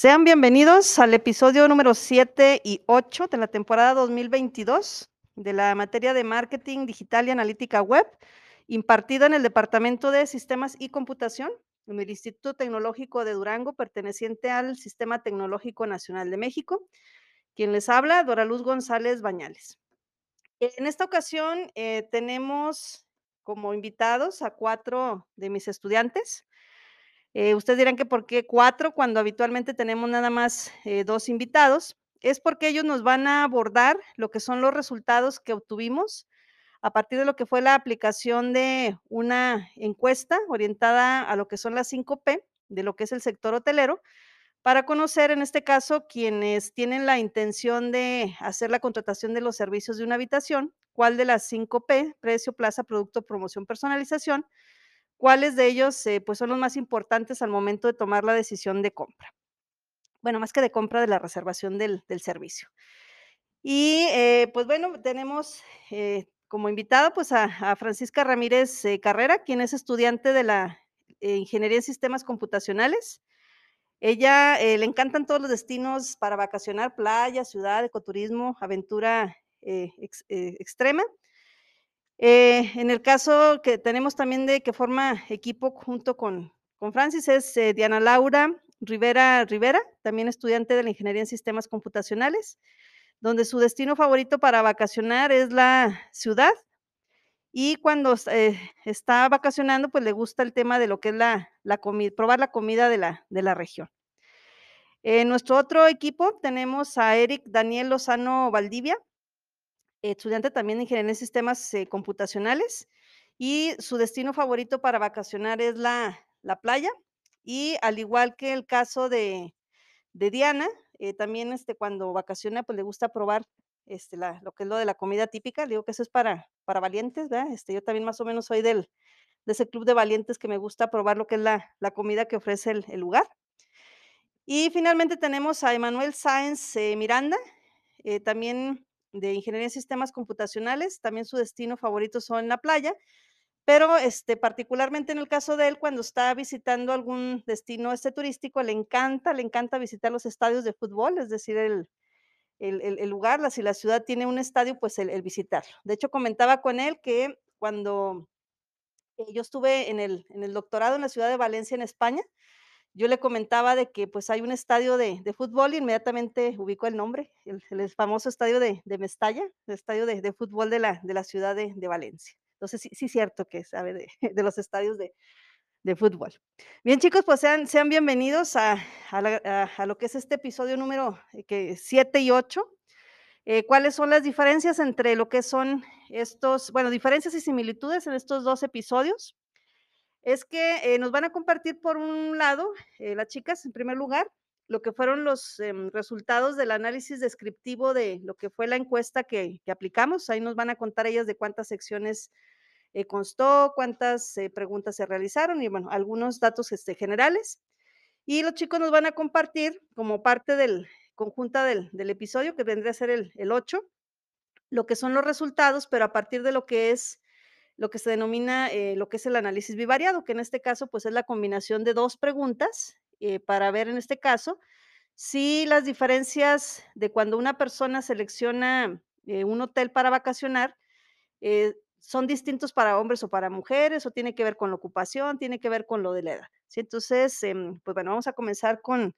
Sean bienvenidos al episodio número 7 y 8 de la temporada 2022 de la materia de marketing digital y analítica web, impartida en el Departamento de Sistemas y Computación en el Instituto Tecnológico de Durango, perteneciente al Sistema Tecnológico Nacional de México. Quien les habla, Dora Luz González Bañales. En esta ocasión eh, tenemos como invitados a cuatro de mis estudiantes. Eh, ustedes dirán que por qué cuatro cuando habitualmente tenemos nada más eh, dos invitados. Es porque ellos nos van a abordar lo que son los resultados que obtuvimos a partir de lo que fue la aplicación de una encuesta orientada a lo que son las 5P, de lo que es el sector hotelero, para conocer en este caso quienes tienen la intención de hacer la contratación de los servicios de una habitación, cuál de las 5P, precio, plaza, producto, promoción, personalización, cuáles de ellos eh, pues son los más importantes al momento de tomar la decisión de compra. Bueno, más que de compra, de la reservación del, servicio. Y eh, pues bueno, tenemos eh, como invitada pues a, Francisca Ramírez Carrera, quien es estudiante de la Ingeniería en Sistemas Computacionales. Ella le encantan todos los destinos para vacacionar, playa, ciudad, ecoturismo, aventura ex, extrema. Eh, en el caso que tenemos también de que forma equipo junto con, con Francis es eh, Diana Laura Rivera Rivera, también estudiante de la Ingeniería en Sistemas Computacionales, donde su destino favorito para vacacionar es la ciudad. Y cuando eh, está vacacionando, pues le gusta el tema de lo que es la, la comida, probar la comida de la, de la región. En nuestro otro equipo tenemos a Eric Daniel Lozano Valdivia, estudiante también de Ingeniería en Sistemas eh, Computacionales y su destino favorito para vacacionar es la, la playa y al igual que el caso de, de Diana, eh, también este, cuando vacaciona pues le gusta probar este, la, lo que es lo de la comida típica, digo que eso es para, para valientes, ¿verdad? Este, yo también más o menos soy del, de ese club de valientes que me gusta probar lo que es la, la comida que ofrece el, lugar. Y finalmente tenemos a Emanuel Sáenz eh, Miranda, eh, también de Ingeniería en Sistemas Computacionales, también su destino favorito son la playa, pero este, particularmente en el caso de él, cuando está visitando algún destino este turístico, le encanta, le encanta visitar los estadios de fútbol, es decir, el, el, el, lugar, si la ciudad tiene un estadio, pues el, el, visitarlo. De hecho, comentaba con él que cuando yo estuve en el, en el doctorado en la ciudad de Valencia, en España, yo le comentaba de que pues hay un estadio de, fútbol y inmediatamente ubicó el nombre, el, el famoso estadio de, de, Mestalla, el estadio de, fútbol de la, de la ciudad de, Valencia. Entonces, sí, sí es cierto que sabe de, los estadios de, fútbol. Bien, chicos, pues sean, sean bienvenidos a, a, lo que es este episodio número 7 y 8. Eh, ¿Cuáles son las diferencias entre lo que son estos, bueno, diferencias y similitudes en estos dos episodios? Es que eh, nos van a compartir por un lado, eh, las chicas, en primer lugar, lo que fueron los eh, resultados del análisis descriptivo de lo que fue la encuesta que, aplicamos. Ahí nos van a contar ellas de cuántas secciones eh, constó, cuántas preguntas se realizaron y, bueno, algunos datos este, generales. Y los chicos nos van a compartir como parte del conjunta del, del episodio, que vendría a ser el, el 8, lo que son los resultados, pero a partir de lo que es lo que se denomina eh, lo que es el análisis bivariado, que en este caso pues es la combinación de dos preguntas eh, para ver en este caso si las diferencias de cuando una persona selecciona eh, un hotel para vacacionar son distintos para hombres o para mujeres, o tiene que ver con la ocupación, tiene que ver con lo de la edad. ¿sí? Entonces, em, pues bueno, vamos a comenzar con,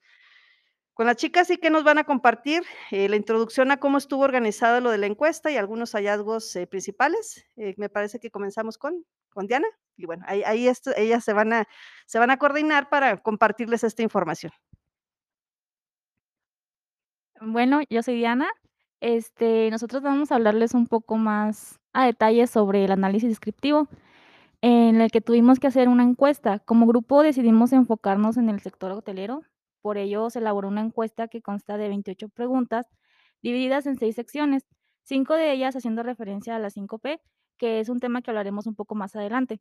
con las chicas sí que nos van a compartir eh, la introducción a cómo estuvo organizado lo de la encuesta y algunos hallazgos eh, principales. Eh, me parece que comenzamos con, con Diana y bueno, ahí, ahí ellas se van, a, se van a coordinar para compartirles esta información. Bueno, yo soy Diana. Este, nosotros vamos a hablarles un poco más a detalle sobre el análisis descriptivo, en el que tuvimos que hacer una encuesta. Como grupo decidimos enfocarnos en el sector hotelero, por ello, se elaboró una encuesta que consta de 28 preguntas divididas en seis secciones, cinco de ellas haciendo referencia a la 5P, que es un tema que hablaremos un poco más adelante.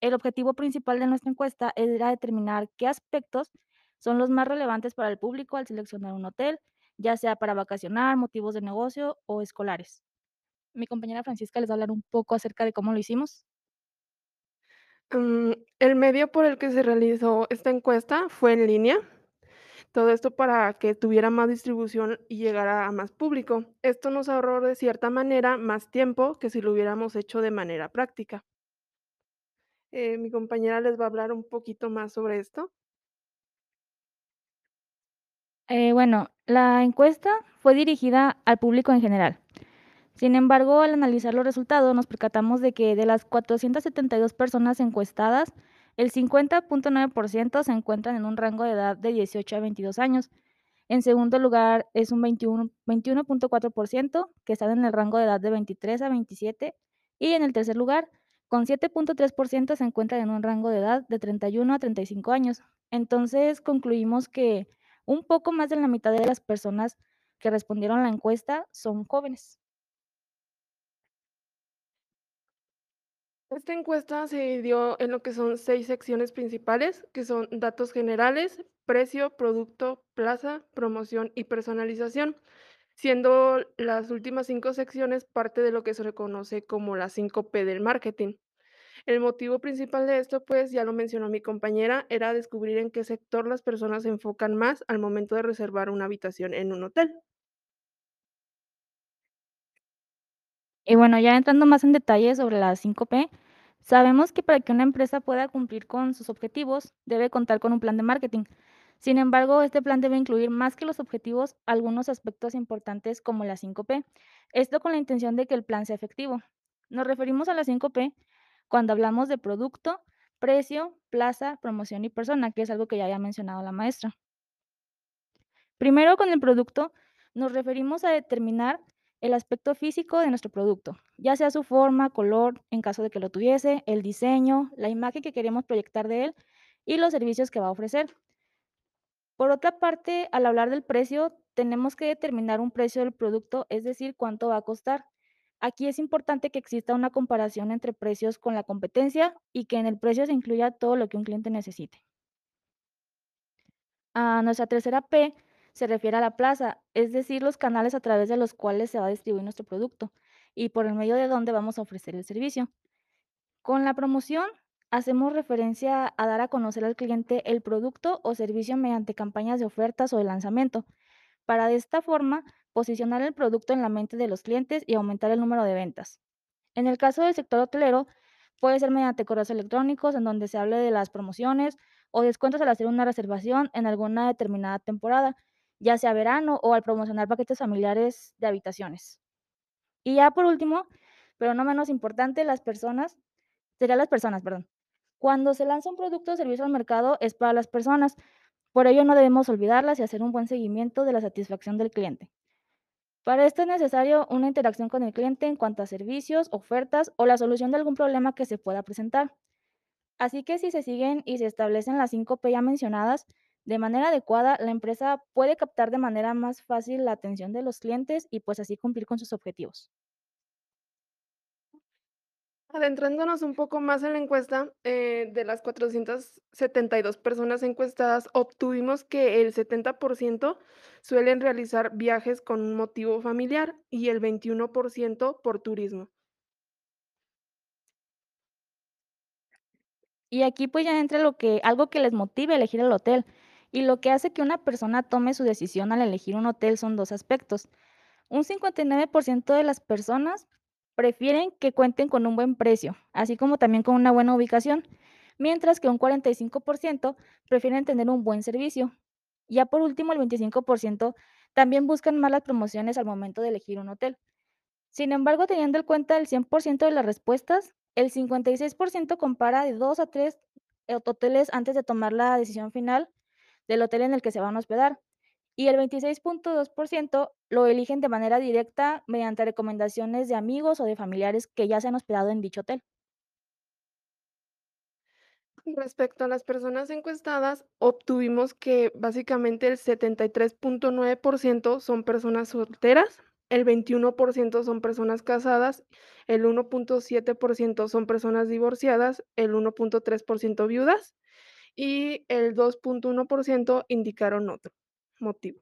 El objetivo principal de nuestra encuesta era determinar qué aspectos son los más relevantes para el público al seleccionar un hotel, ya sea para vacacionar, motivos de negocio o escolares. Mi compañera Francisca les va a hablar un poco acerca de cómo lo hicimos. Um, el medio por el que se realizó esta encuesta fue en línea. Todo esto para que tuviera más distribución y llegara a más público. Esto nos ahorró de cierta manera más tiempo que si lo hubiéramos hecho de manera práctica. Eh, mi compañera les va a hablar un poquito más sobre esto. Eh, bueno, la encuesta fue dirigida al público en general. Sin embargo, al analizar los resultados, nos percatamos de que de las 472 personas encuestadas, el 50.9% se encuentran en un rango de edad de 18 a 22 años. En segundo lugar, es un 21 21.4% que están en el rango de edad de 23 a 27. Y en el tercer lugar, con 7.3% se encuentran en un rango de edad de 31 a 35 años. Entonces, concluimos que un poco más de la mitad de las personas que respondieron a la encuesta son jóvenes. Esta encuesta se dividió en lo que son seis secciones principales, que son datos generales, precio, producto, plaza, promoción y personalización, siendo las últimas cinco secciones parte de lo que se reconoce como la 5P del marketing. El motivo principal de esto, pues ya lo mencionó mi compañera, era descubrir en qué sector las personas se enfocan más al momento de reservar una habitación en un hotel. Y bueno, ya entrando más en detalle sobre la 5P, sabemos que para que una empresa pueda cumplir con sus objetivos, debe contar con un plan de marketing. Sin embargo, este plan debe incluir más que los objetivos algunos aspectos importantes como la 5P. Esto con la intención de que el plan sea efectivo. Nos referimos a la 5P cuando hablamos de producto, precio, plaza, promoción y persona, que es algo que ya había mencionado la maestra. Primero, con el producto, nos referimos a determinar el aspecto físico de nuestro producto, ya sea su forma, color, en caso de que lo tuviese, el diseño, la imagen que queremos proyectar de él y los servicios que va a ofrecer. Por otra parte, al hablar del precio, tenemos que determinar un precio del producto, es decir, cuánto va a costar. Aquí es importante que exista una comparación entre precios con la competencia y que en el precio se incluya todo lo que un cliente necesite. A nuestra tercera P se refiere a la plaza, es decir, los canales a través de los cuales se va a distribuir nuestro producto y por el medio de donde vamos a ofrecer el servicio. Con la promoción hacemos referencia a dar a conocer al cliente el producto o servicio mediante campañas de ofertas o de lanzamiento, para de esta forma posicionar el producto en la mente de los clientes y aumentar el número de ventas. En el caso del sector hotelero, puede ser mediante correos electrónicos en donde se hable de las promociones o descuentos al hacer una reservación en alguna determinada temporada, ya sea verano o al promocionar paquetes familiares de habitaciones. Y ya por último, pero no menos importante, las personas, serían las personas, perdón. Cuando se lanza un producto o servicio al mercado es para las personas, por ello no debemos olvidarlas y hacer un buen seguimiento de la satisfacción del cliente. Para esto es necesario una interacción con el cliente en cuanto a servicios, ofertas o la solución de algún problema que se pueda presentar. Así que si se siguen y se establecen las 5 P ya mencionadas de manera adecuada, la empresa puede captar de manera más fácil la atención de los clientes y pues así cumplir con sus objetivos. Adentrándonos un poco más en la encuesta, eh, de las 472 personas encuestadas, obtuvimos que el 70% suelen realizar viajes con un motivo familiar y el 21% por turismo. Y aquí pues ya entra lo que, algo que les motive a elegir el hotel. Y lo que hace que una persona tome su decisión al elegir un hotel son dos aspectos. Un 59% de las personas prefieren que cuenten con un buen precio, así como también con una buena ubicación, mientras que un 45% prefieren tener un buen servicio. Ya por último, el 25% también buscan más las promociones al momento de elegir un hotel. Sin embargo, teniendo en cuenta el 100% de las respuestas, el 56% compara de 2 a 3 hoteles antes de tomar la decisión final del hotel en el que se van a hospedar. Y el 26.2% lo eligen de manera directa mediante recomendaciones de amigos o de familiares que ya se han hospedado en dicho hotel. Respecto a las personas encuestadas, obtuvimos que básicamente el 73.9% son personas solteras, el 21% son personas casadas, el 1.7% son personas divorciadas, el 1.3% viudas y el 2.1% indicaron otro motivo.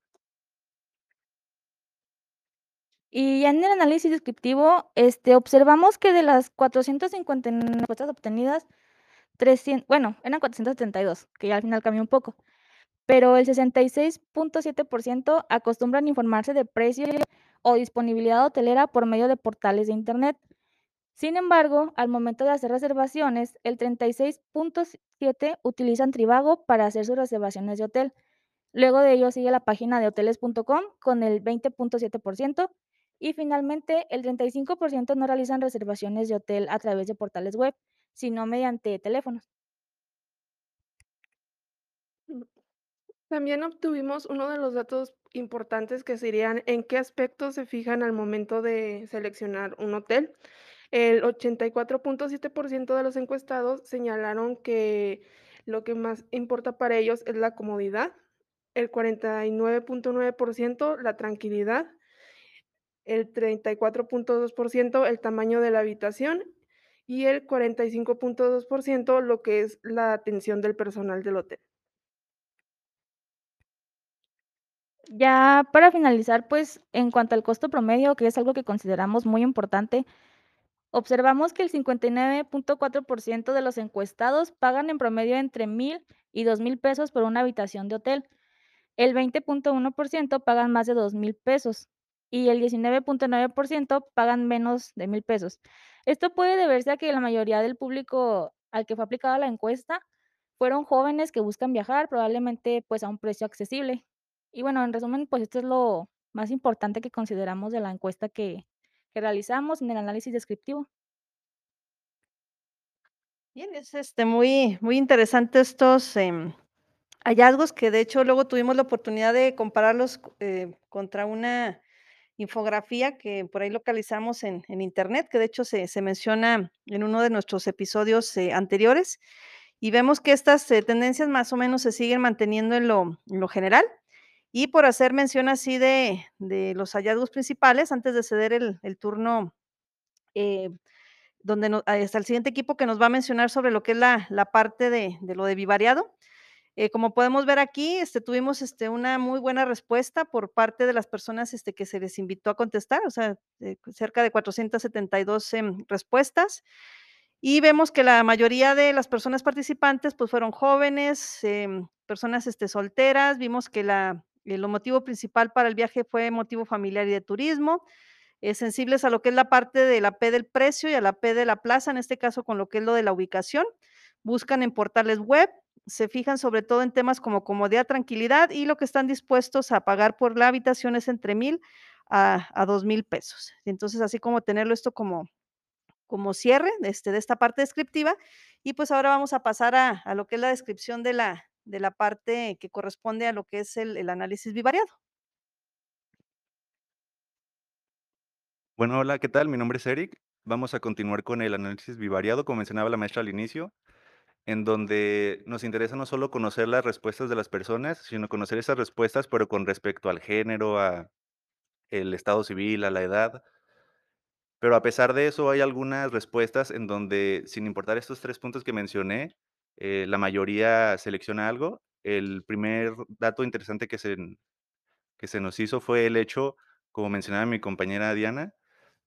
Y ya en el análisis descriptivo, este, observamos que de las 459 respuestas obtenidas, 300, bueno, eran 472, que ya al final cambió un poco, pero el 66.7% acostumbran informarse de precios o disponibilidad hotelera por medio de portales de Internet. Sin embargo, al momento de hacer reservaciones, el 36.7 utilizan Trivago para hacer sus reservaciones de hotel. Luego de ello sigue la página de hoteles.com con el 20.7% y finalmente el 35% no realizan reservaciones de hotel a través de portales web, sino mediante teléfonos. Mm. También obtuvimos uno de los datos importantes que serían en qué aspectos se fijan al momento de seleccionar un hotel. El 84.7% de los encuestados señalaron que lo que más importa para ellos es la comodidad, el 49.9% la tranquilidad, el 34.2% el tamaño de la habitación y el 45.2% lo que es la atención del personal del hotel. Ya para finalizar, pues en cuanto al costo promedio, que es algo que consideramos muy importante, observamos que el 59.4% de los encuestados pagan en promedio entre mil y dos mil pesos por una habitación de hotel. El 20.1% pagan más de dos mil pesos y el 19.9% pagan menos de mil pesos. Esto puede deberse a que la mayoría del público al que fue aplicada la encuesta fueron jóvenes que buscan viajar, probablemente pues a un precio accesible. Y bueno, en resumen, pues esto es lo más importante que consideramos de la encuesta que, realizamos en el análisis descriptivo. Bien, es este, muy, muy interesante estos em, hallazgos que de hecho luego tuvimos la oportunidad de compararlos eh, contra una infografía que por ahí localizamos en, en internet, que de hecho se, se menciona en uno de nuestros episodios eh, anteriores, y vemos que estas eh, tendencias más o menos se siguen manteniendo en lo, en lo general. Y por hacer mención así de, de los hallazgos principales, antes de ceder el, el turno, eh, donde no, hasta el siguiente equipo que nos va a mencionar sobre lo que es la, la parte de, de lo de vivariado. Eh, como podemos ver aquí, este, tuvimos este, una muy buena respuesta por parte de las personas este, que se les invitó a contestar, o sea, eh, cerca de 472 em, respuestas. Y vemos que la mayoría de las personas participantes pues fueron jóvenes, em, personas este, solteras, vimos que la, el motivo principal para el viaje fue motivo familiar y de turismo, eh, sensibles a lo que es la parte de la P del precio y a la P de la plaza, en este caso con lo que es lo de la ubicación, buscan en portales web, se fijan sobre todo en temas como comodidad, tranquilidad y lo que están dispuestos a pagar por la habitación es entre mil a, a dos mil pesos. Entonces, así como tenerlo esto como, como cierre de, este, de esta parte descriptiva. Y pues ahora vamos a pasar a, a lo que es la descripción de la, de la parte que corresponde a lo que es el, el análisis bivariado. Bueno, hola, ¿qué tal? Mi nombre es Eric. Vamos a continuar con el análisis bivariado, como mencionaba la maestra al inicio, en donde nos interesa no solo conocer las respuestas de las personas, sino conocer esas respuestas, pero con respecto al género, a el estado civil, a la edad. Pero a pesar de eso, hay algunas respuestas en donde, sin importar estos tres puntos que mencioné, eh, la mayoría selecciona algo. El primer dato interesante que se, que se nos hizo fue el hecho, como mencionaba mi compañera Diana,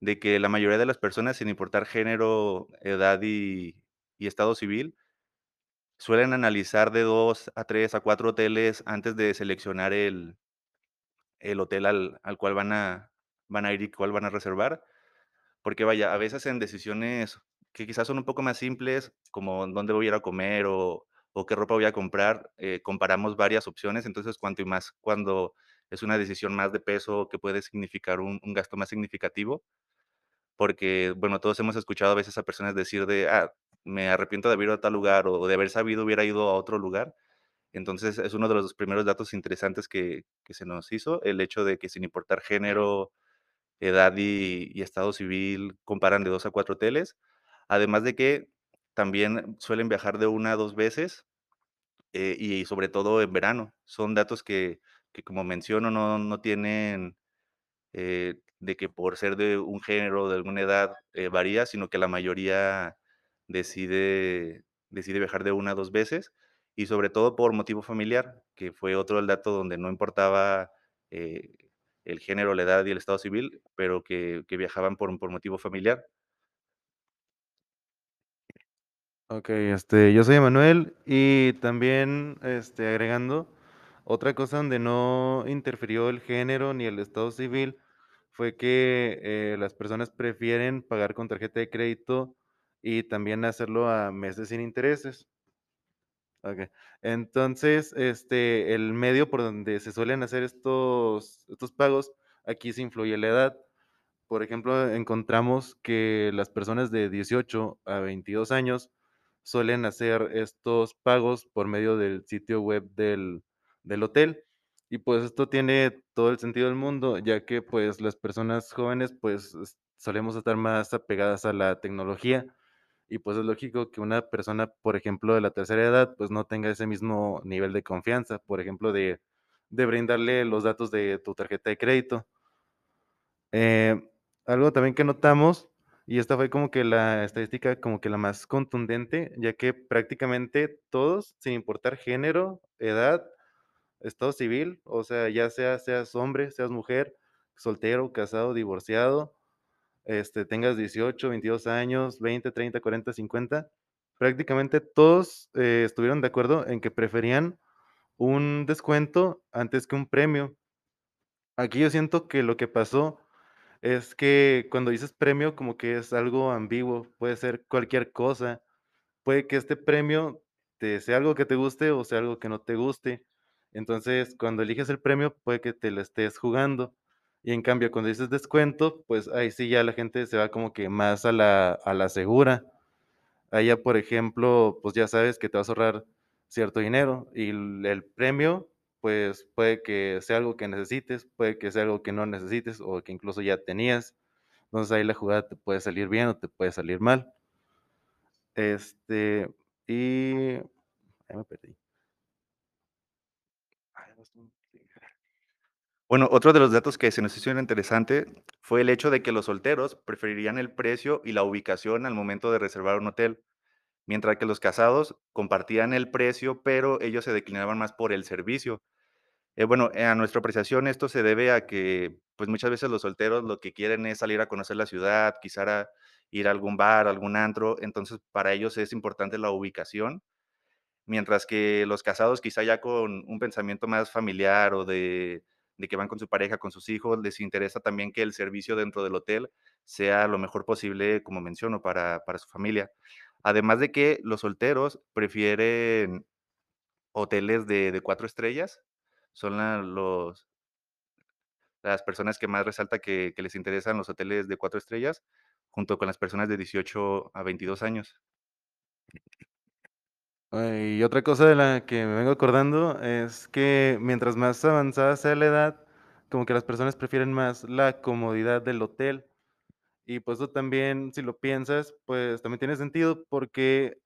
de que la mayoría de las personas, sin importar género, edad y, y estado civil, suelen analizar de dos a tres a cuatro hoteles antes de seleccionar el, el hotel al, al cual van a, van a ir y cuál van a reservar. Porque vaya, a veces en decisiones que quizás son un poco más simples, como dónde voy a ir a comer o, qué ropa voy a comprar, eh, comparamos varias opciones, entonces cuanto y más cuando es una decisión más de peso que puede significar un, gasto más significativo, porque, bueno, todos hemos escuchado a veces a personas decir de, ah, me arrepiento de haber ido a tal lugar o de haber sabido hubiera ido a otro lugar. Entonces es uno de los primeros datos interesantes que, se nos hizo, el hecho de que sin importar género, edad y estado civil, comparan de dos a cuatro hoteles. Además de que también suelen viajar de una a dos veces eh, y sobre todo en verano. Son datos que, que como menciono, no, no tienen eh, de que por ser de un género, de alguna edad, eh, varía, sino que la mayoría decide, decide viajar de una a dos veces y sobre todo por motivo familiar, que fue otro el dato donde no importaba el género, la edad y el estado civil, pero que, que viajaban por, por motivo familiar. Ok, este, yo soy Emanuel y también este, agregando, Otra cosa donde no interfirió el género ni el estado civil fue que, eh, las personas prefieren pagar con tarjeta de crédito y también hacerlo a meses sin intereses. Okey. Entonces, este, el medio por donde se suelen hacer estos estos pagos, aquí sí influye la edad. Por ejemplo, encontramos que las personas de 18 a 22 años suelen hacer estos pagos por medio del sitio web del del hotel. Y, pues, esto tiene todo el sentido del mundo, ya que, pues, las personas jóvenes, pues, solemos estar más apegadas a la tecnología y, pues, es lógico que una persona, por ejemplo, de la tercera edad, pues, no tenga ese mismo nivel de confianza, por ejemplo, de de brindarle los datos de tu tarjeta de crédito. Eh, algo también que notamos, y esta fue como que la estadística como que la más contundente, ya que prácticamente todos, sin importar género, edad, estado civil, o sea, ya sea seas hombre, seas mujer, soltero, casado, divorciado, este, tengas 18, 22 años, 20, 30, 40, 50, prácticamente todos, eh, estuvieron de acuerdo en que preferían un descuento antes que un premio. Aquí yo siento que lo que pasó es que cuando dices premio, como que es algo ambiguo, puede ser cualquier cosa. Puede que este premio te sea algo que te guste o sea algo que no te guste. Entonces, cuando eliges el premio, puede que te la estés jugando. Y en cambio, cuando dices descuento, pues ahí sí ya la gente se va como que más a la a la segura. Ya, por ejemplo, pues ya sabes que te vas a ahorrar cierto dinero y el premio, pues puede que sea algo que necesites, puede que sea algo que no necesites o que incluso ya tenías. Entonces, ahí la jugada te puede salir bien o te puede salir mal. Este, y ya me perdí. Bueno, otro de los datos que se nos hicieron interesante fue el hecho de que los solteros preferirían el precio y la ubicación al momento de reservar un hotel, mientras que los casados compartían el precio, pero ellos se declinaban más por el servicio. Eh, bueno, eh, a nuestra apreciación, esto se debe a que, pues, muchas veces los solteros lo que quieren es salir a conocer la ciudad, quizá ir a algún bar, algún antro, entonces para ellos es importante la ubicación, mientras que los casados, quizá ya con un pensamiento más familiar o de de que van con su pareja, con sus hijos, les interesa también que el servicio dentro del hotel sea lo mejor posible, como menciono, para para su familia. Además de que los solteros prefieren hoteles de de 4 estrellas, son los las personas que más resalta que que les interesan los hoteles de 4 estrellas, junto con las personas de 18 a 22 años. Y otra cosa de la que me vengo acordando es que mientras más avanzada sea la edad, como que las personas prefieren más la comodidad del hotel. Y, pues, eso también, si lo piensas, pues, también tiene sentido, porque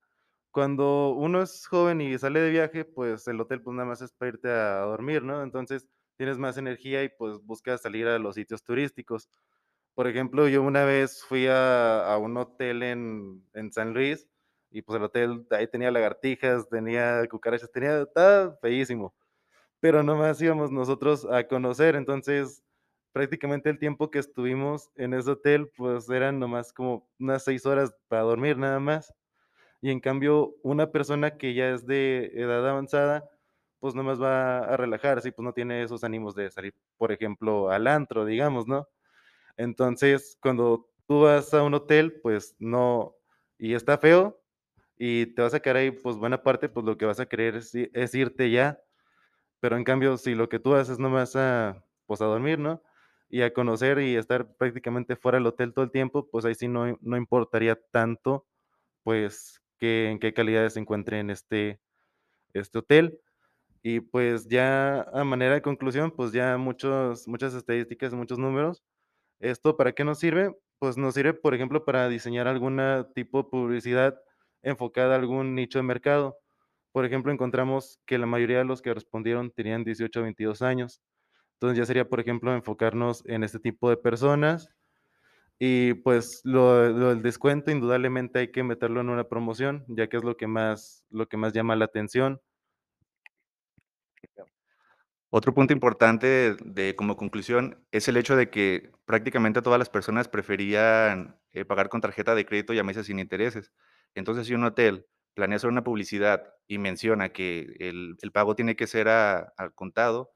cuando uno es joven y sale de viaje, pues, el hotel, pues, nada más es para irte a dormir, ¿no? Entonces, tienes más energía y, pues, buscas salir a los sitios turísticos. Por ejemplo, yo una vez fui a a un hotel en en San Luis y, pues, el hotel ahí tenía lagartijas, tenía cucarachas, tenía estaba feísimo, pero nomás íbamos nosotros a conocer. Entonces, prácticamente el tiempo que estuvimos en ese hotel, pues, eran nomás como unas 6 horas para dormir nada más. Y en cambio, una persona que ya es de edad avanzada, pues, nomás va a relajarse y, pues, no tiene esos ánimos de salir, por ejemplo, al antro, digamos, ¿no? Entonces, cuando tú vas a un hotel, pues, no y está feo, y te vas a quedar ahí, pues, buena parte, pues, lo que vas a querer es es irte ya. Pero en cambio, si lo que tú haces nomás a, pues, a dormir, ¿no? Y a conocer y estar prácticamente fuera del hotel todo el tiempo, pues, ahí sí no no importaría tanto, pues, que en qué calidades se encuentre en este este hotel. Y, pues, ya a manera de conclusión, pues, ya muchos muchas estadísticas, muchos números. ¿Esto para qué nos sirve? Pues, nos sirve, por ejemplo, para diseñar alguna tipo de publicidad enfocada a algún nicho de mercado. Por ejemplo, encontramos que la mayoría de los que respondieron tenían 18 a 22 años. Entonces, ya sería, por ejemplo, enfocarnos en este tipo de personas. Y, pues, lo lo del descuento, indudablemente hay que meterlo en una promoción, ya que es lo que más lo que más llama la atención. Otro punto importante de como conclusión es el hecho de que prácticamente todas las personas preferían, eh, pagar con tarjeta de crédito y a meses sin intereses. Entonces, si un hotel planea hacer una publicidad y menciona que el, el pago tiene que ser al contado,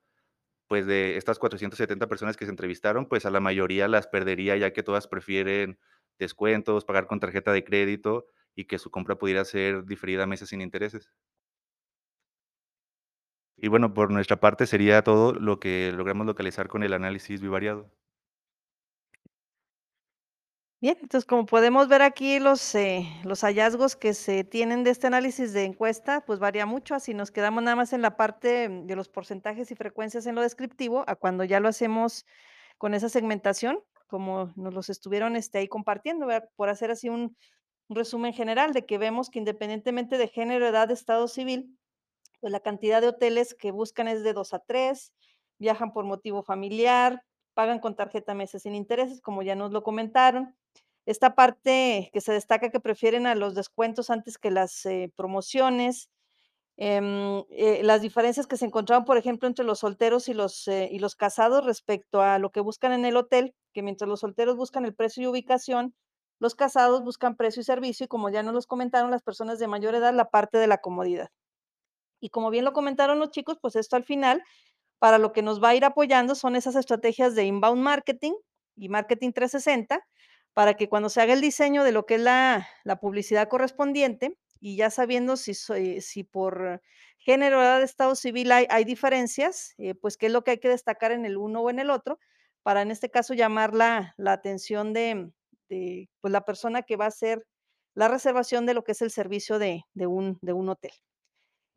pues de estas 470 personas que se entrevistaron, pues a la mayoría las perdería ya que todas prefieren descuentos, pagar con tarjeta de crédito y que su compra pudiera ser diferida a meses sin intereses. Y bueno, por nuestra parte sería todo lo que logramos localizar con el análisis bivariado. Bien, entonces como podemos ver aquí los, eh, los hallazgos que se tienen de este análisis de encuesta, pues varía mucho, así nos quedamos nada más en la parte de los porcentajes y frecuencias en lo descriptivo, a cuando ya lo hacemos con esa segmentación, como nos los estuvieron este, ahí compartiendo, por hacer así un, un resumen general de que vemos que independientemente de género, edad, estado civil, pues la cantidad de hoteles que buscan es de 2 a 3, viajan por motivo familiar, pagan con tarjeta meses sin intereses, como ya nos lo comentaron. Esta parte que se destaca que prefieren a los descuentos antes que las eh, promociones, em, eh, las diferencias que se encontraban, por ejemplo, entre los solteros y los, eh, y los casados respecto a lo que buscan en el hotel, que mientras los solteros buscan el precio y ubicación, los casados buscan precio y servicio, y como ya nos los comentaron las personas de mayor edad, la parte de la comodidad. Y como bien lo comentaron los chicos, pues esto al final, para lo que nos va a ir apoyando son esas estrategias de inbound marketing y marketing 360, para que cuando se haga el diseño de lo que es la, la publicidad correspondiente, y ya sabiendo si, si por género, edad, estado civil hay, hay diferencias, eh, pues qué es lo que hay que destacar en el uno o en el otro, para en este caso llamar la, la atención de, de, pues, la persona que va a hacer la reservación de lo que es el servicio de, de un, de un hotel.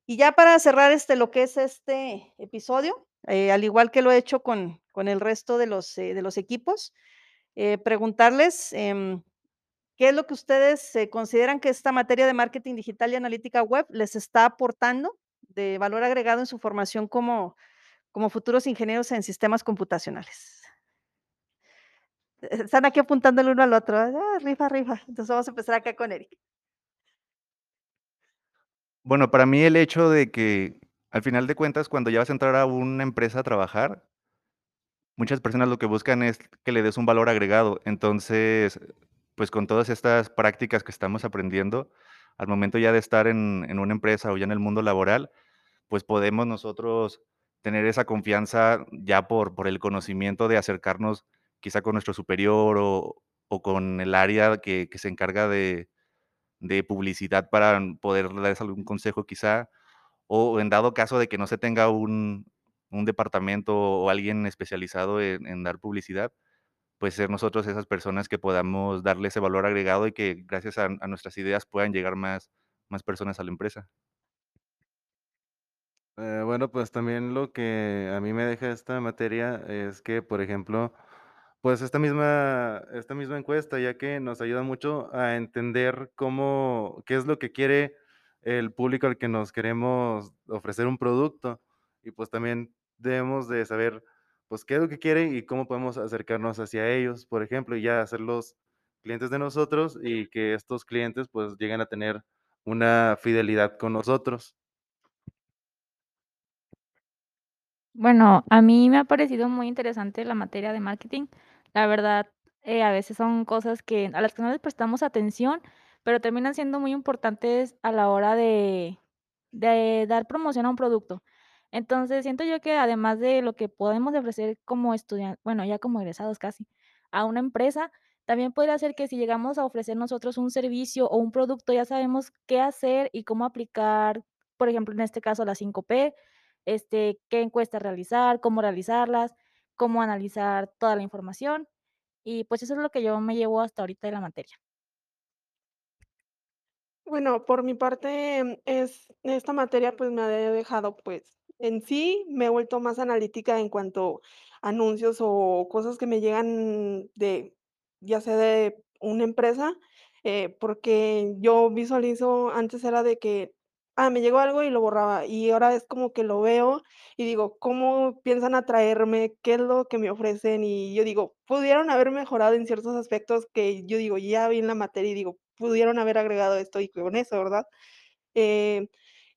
Y ya para cerrar, este, lo que es este episodio, eh, al igual que lo he hecho con con el resto de los, eh, de los equipos, eh, preguntarles, em, ¿qué es lo que ustedes, consideran que esta materia de marketing digital y analítica web les está aportando de valor agregado en su formación como como futuros ingenieros en sistemas computacionales? Están aquí apuntando el uno al otro, ah, rifa, rifa. Entonces, vamos a empezar acá con Eric. Bueno, para mí el hecho de que, al final de cuentas, cuando ya vas a entrar a una empresa a trabajar, muchas personas lo que buscan es que le des un valor agregado. Entonces, pues con todas estas prácticas que estamos aprendiendo, al momento ya de estar en, en una empresa o ya en el mundo laboral, pues podemos nosotros tener esa confianza ya por, por el conocimiento de acercarnos quizá con nuestro superior o, o con el área que, que se encarga de, de publicidad para poder darles algún consejo quizá, o en dado caso de que no se tenga un, departamento o alguien especializado en, dar publicidad, pues ser nosotros esas personas que podamos darle ese valor agregado y que gracias a, a nuestras ideas puedan llegar más, más personas a la empresa. Eh, bueno, pues también lo que a mí me deja esta materia es que, por ejemplo, pues esta misma, esta misma encuesta, ya que nos ayuda mucho a entender cómo, qué es lo que quiere el público al que nos queremos ofrecer un producto. Y pues también debemos de saber, pues, qué es lo que quiere y cómo podemos acercarnos hacia ellos, por ejemplo, y ya hacerlos clientes de nosotros y que estos clientes pues lleguen a tener una fidelidad con nosotros. Bueno, a mí me ha parecido muy interesante la materia de marketing. La verdad, eh, a veces son cosas que a las que no les prestamos atención, pero terminan siendo muy importantes a la hora de dar promoción a un producto. Entonces, siento yo que además de lo que podemos ofrecer como estudian bueno, ya como egresados casi, a una empresa, también podría ser que si llegamos a ofrecer nosotros un servicio o un producto, ya sabemos qué hacer y cómo aplicar, por ejemplo, en este caso, las 5P, este, qué encuestas realizar, cómo realizarlas, cómo analizar toda la información. Y, pues, eso es lo que yo me llevo hasta ahorita de la materia. Bueno, por mi parte, es esta materia, pues, me ha dejado, pues, en sí, me he vuelto más analítica en cuanto a anuncios o cosas que me llegan de, ya sea de una empresa, eh, porque yo visualizo antes era de que, ah, me llegó algo y lo borraba, y ahora es como que lo veo y digo: "¿Cómo piensan atraerme? ¿Qué es lo que me ofrecen?". Y yo digo: "Pudieron haber mejorado en ciertos aspectos", que yo digo, ya vi en la materia y digo: "Pudieron haber agregado esto y con eso", ¿verdad? Eh,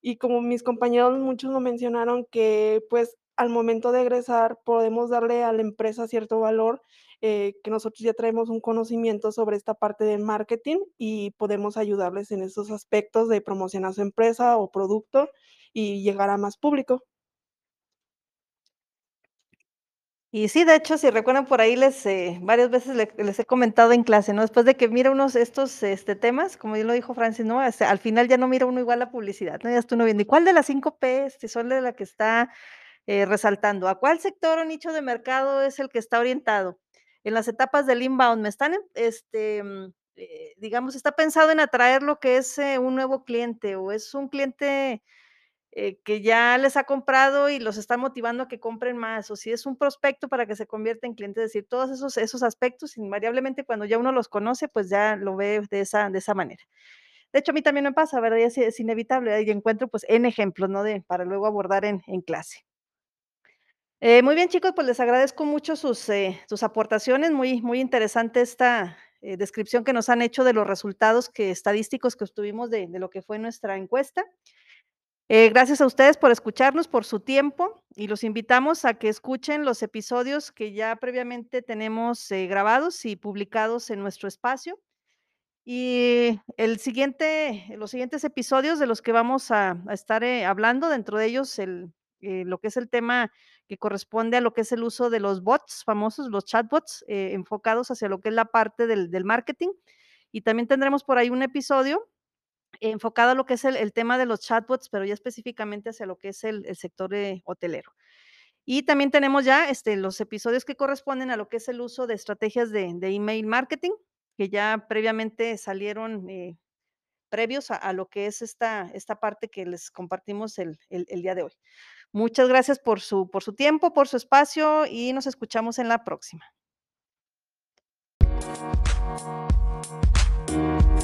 y como mis compañeros muchos lo mencionaron que, pues, al momento de egresar podemos darle a la empresa cierto valor, eh, que nosotros ya traemos un conocimiento sobre esta parte de marketing y podemos ayudarles en esos aspectos de promocionar su empresa o producto y llegar a más público. Y sí, de hecho, si recuerdan por ahí les, eh, varias veces le les he comentado en clase, ¿no? Después de que mira unos estos, este, temas, como bien lo dijo Francis, ¿no? Este, al final ya no mira uno igual la publicidad, ¿no? Ya está uno viendo, ¿y cuál de las 5 Ps si son de la que está, eh, resaltando? ¿A cuál sector o nicho de mercado es el que está orientado? En las etapas del inbound, ¿me están, este, mm, eh, digamos, está pensado en atraer lo que es, un nuevo cliente o es un cliente eh, que ya les ha comprado y los está motivando a que compren más, o si es un prospecto para que se convierta en cliente, es decir, todos esos, esos aspectos, invariablemente cuando ya uno los conoce, pues ya lo ve de esa, de esa manera. De hecho, a mí también me pasa, ¿verdad? Es, inevitable, y encuentro pues en ejemplos, ¿no? De, para luego abordar en, en clase. Eh, muy bien, chicos, pues les agradezco mucho sus, eh, sus aportaciones, muy, muy interesante esta descripción que nos han hecho de los resultados que, estadísticos que obtuvimos de, de lo que fue nuestra encuesta. Eh, gracias a ustedes por escucharnos, por su tiempo y los invitamos a que escuchen los episodios que ya previamente tenemos eh, grabados y publicados en nuestro espacio. Y el siguiente, los siguientes episodios de los que vamos a, estar eh, hablando, dentro de ellos el, lo que es el tema que corresponde a lo que es el uso de los bots famosos, los chatbots, enfocados hacia lo que es la parte del marketing. Y también tendremos por ahí un episodio enfocado a lo que es el, tema de los chatbots, pero ya específicamente hacia lo que es el, sector eh, hotelero. Y también tenemos ya este, los episodios que corresponden a lo que es el uso de estrategias de, de email marketing, que ya previamente salieron eh, previos a, lo que es esta, esta parte que les compartimos el, el, el día de hoy. Muchas gracias por su, por su tiempo, por su espacio y nos escuchamos en la próxima.